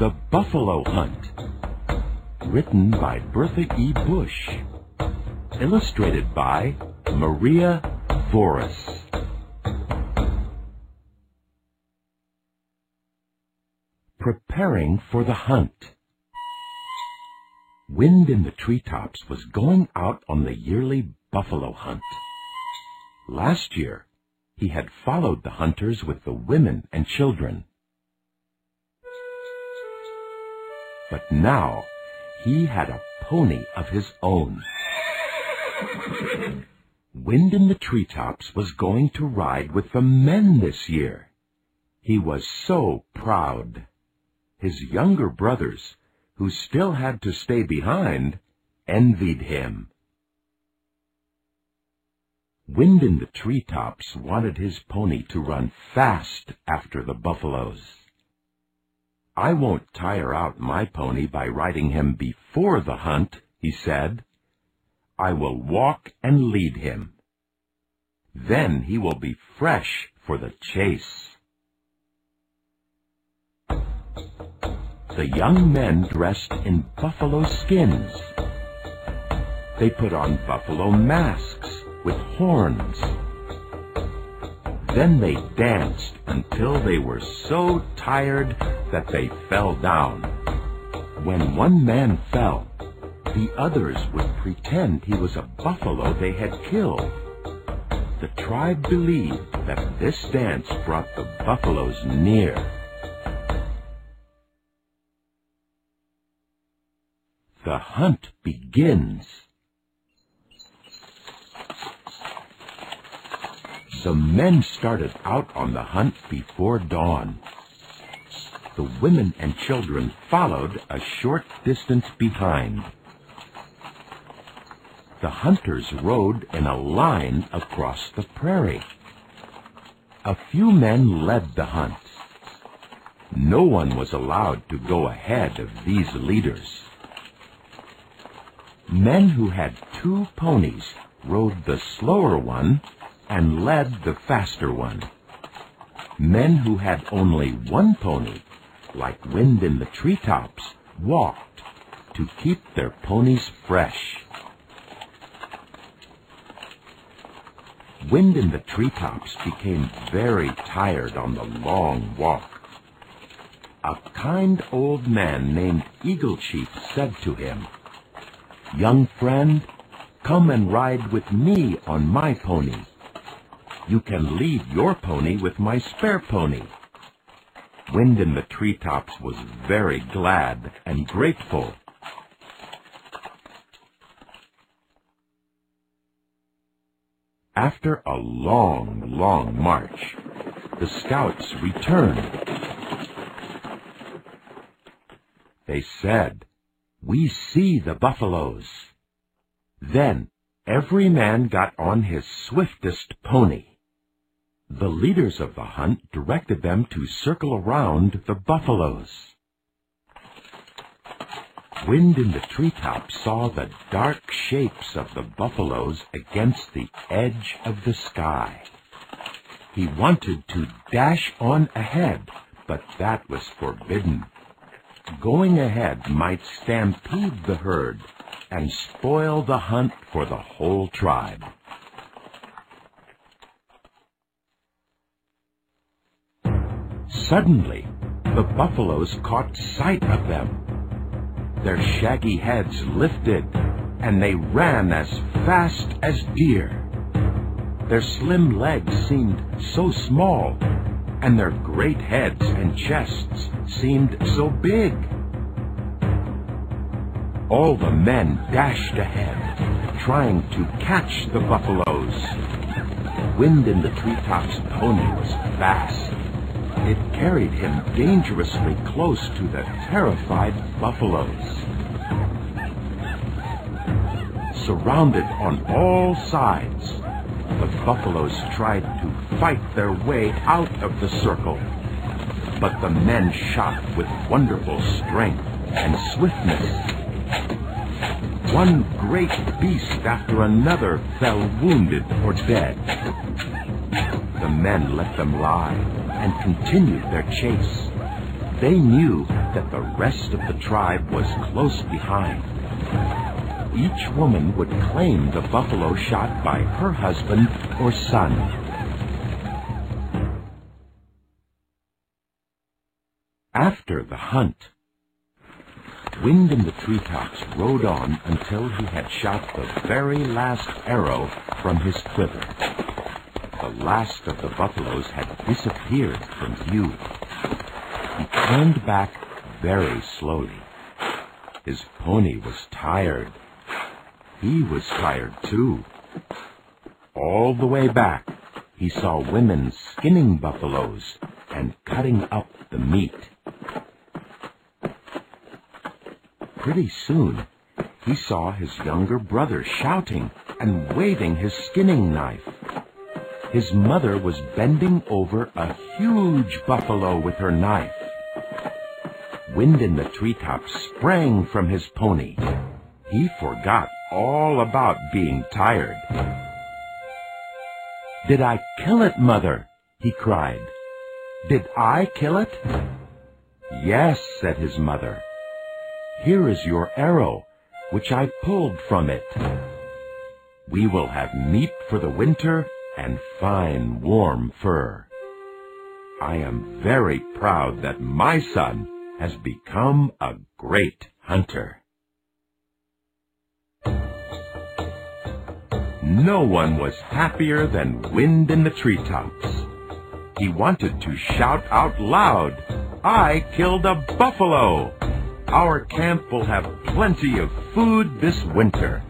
The Buffalo Hunt. Written by Bertha E. Bush. Illustrated by Maria Voris. Preparing for the hunt. Wind in the treetops was going out on the yearly buffalo hunt. Last year, he had followed the hunters with the women and children. But now, he had a pony of his own. Wind in the treetops was going to ride with the men this year. He was so proud. His younger brothers, who still had to stay behind, envied him. Wind in the treetops wanted his pony to run fast after the buffaloes. I won't tire out my pony by riding him before the hunt, he said. I will walk and lead him. Then he will be fresh for the chase. The young men dressed in buffalo skins. They put on buffalo masks with horns. Then they danced until they were so tired that they fell down. When one man fell, the others would pretend he was a buffalo they had killed. The tribe believed that this dance brought the buffaloes near. The hunt begins. The men started out on the hunt before dawn. The women and children followed a short distance behind. The hunters rode in a line across the prairie. A few men led the hunt. No one was allowed to go ahead of these leaders. Men who had two ponies rode the slower one and led the faster one. Men who had only one pony, like wind in the treetops, walked to keep their ponies fresh. Wind in the treetops became very tired on the long walk. A kind old man named Eagle Chief said to him, Young friend, come and ride with me on my pony. You can lead your pony with my spare pony. Wind in the treetops was very glad and grateful. After a long, long march, the scouts returned. They said, we see the buffaloes. Then every man got on his swiftest pony. The leaders of the hunt directed them to circle around the buffaloes. Wind in the treetops saw the dark shapes of the buffaloes against the edge of the sky. He wanted to dash on ahead, but that was forbidden. Going ahead might stampede the herd and spoil the hunt for the whole tribe. Suddenly, the buffaloes caught sight of them. Their shaggy heads lifted, and they ran as fast as deer. Their slim legs seemed so small and their great heads and chests seemed so big. All the men dashed ahead, trying to catch the buffaloes. Wind in the treetops pony was fast. It carried him dangerously close to the terrified buffaloes. Surrounded on all sides, the buffaloes tried to fight their way out of the circle. But the men shot with wonderful strength and swiftness. One great beast after another fell wounded or dead. The men let them lie and continued their chase. They knew that the rest of the tribe was close behind. Each woman would claim the buffalo shot by her husband or son. After the hunt, Wind in the treetops rode on until he had shot the very last arrow from his quiver. The last of the buffaloes had disappeared from view. He turned back very slowly. His pony was tired. He was tired too. All the way back, he saw women skinning buffaloes and cutting up the meat. Pretty soon, he saw his younger brother shouting and waving his skinning knife. His mother was bending over a huge buffalo with her knife. Wind in the treetops sprang from his pony. He forgot all about being tired. Did I kill it, Mother? he cried. Did I kill it? Yes, said his mother. Here is your arrow, which I pulled from it. We will have meat for the winter and fine warm fur. I am very proud that my son has become a great hunter. No one was happier than Wind in the treetops. He wanted to shout out loud, I killed a buffalo! Our camp will have plenty of food this winter.